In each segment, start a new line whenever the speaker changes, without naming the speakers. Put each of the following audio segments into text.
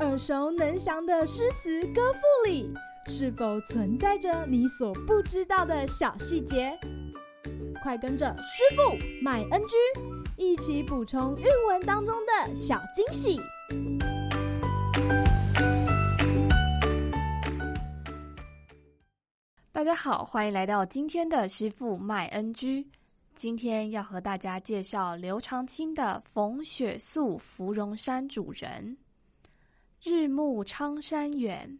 耳熟能详的诗词歌赋里，是否存在着你所不知道的小细节？快跟着师傅麦恩居一起补充韵文当中的小惊喜！
大家好，欢迎来到今天的师傅麦恩居。今天要和大家介绍刘长卿的《逢雪宿芙蓉山主人》。日暮苍山远，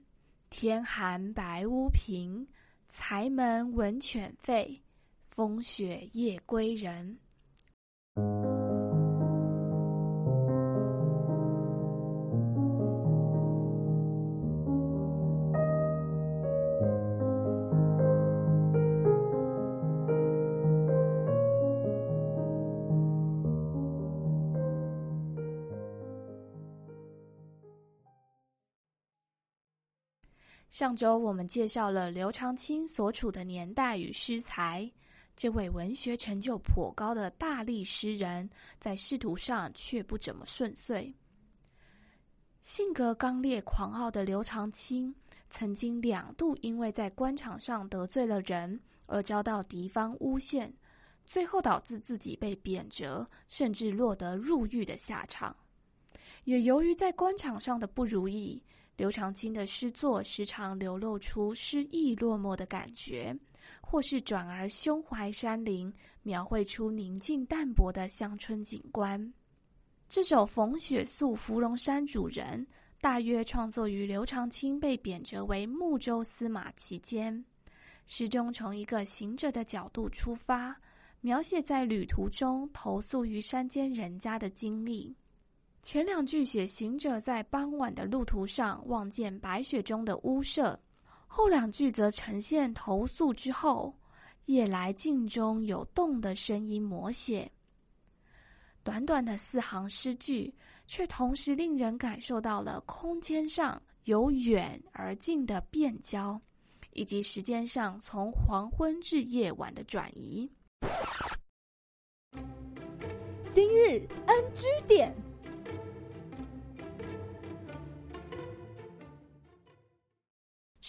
天寒白屋贫。柴门闻犬吠，风雪夜归人。上周我们介绍了刘长卿所处的年代与诗才。这位文学成就颇高的大力诗人，在仕途上却不怎么顺遂。性格刚烈狂傲的刘长卿，曾经两度因为在官场上得罪了人，而遭到敌方诬陷，最后导致自己被贬谪，甚至落得入狱的下场。也由于在官场上的不如意。刘长卿的诗作时常流露出失意落寞的感觉，或是转而胸怀山林，描绘出宁静淡泊的乡村景观。这首《逢雪宿芙蓉山主人》大约创作于刘长卿被贬谪为睦州司马期间。诗中从一个行者的角度出发，描写在旅途中投宿于山间人家的经历。前两句写行者在傍晚的路途上望见白雪中的屋舍，后两句则呈现投宿之后夜来静中有动的声音摹写。短短的四行诗句，却同时令人感受到了空间上由远而近的变焦，以及时间上从黄昏至夜晚的转移。
今日 NG 点。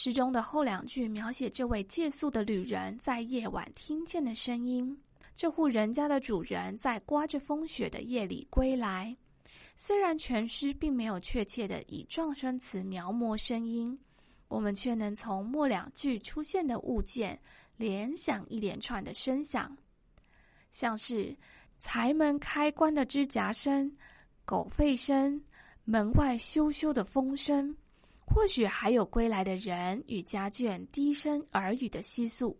诗中的后两句描写这位借宿的旅人在夜晚听见的声音。这户人家的主人在刮着风雪的夜里归来。虽然全诗并没有确切的以状声词描摹声音，我们却能从末两句出现的物件联想一连串的声响，像是柴门开关的吱夹声、狗吠声、门外咻咻的风声。或许还有归来的人与家眷低声耳语的细诉，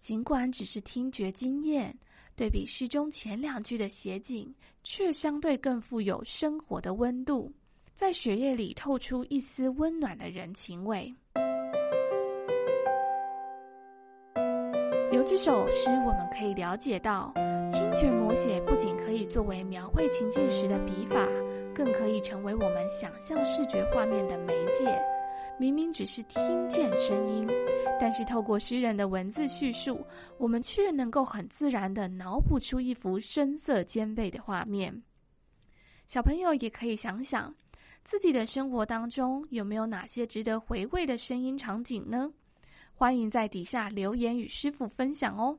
尽管只是听觉经验，对比诗中前两句的写景，却相对更富有生活的温度，在雪夜里透出一丝温暖的人情味。由这首诗，我们可以了解到，听觉摹写不仅可以作为描绘情境时的笔法。更可以成为我们想象视觉画面的媒介。明明只是听见声音，但是透过诗人的文字叙述，我们却能够很自然地脑补出一幅声色兼备的画面。小朋友也可以想想，自己的生活当中有没有哪些值得回味的声音场景呢？欢迎在底下留言与师傅分享哦。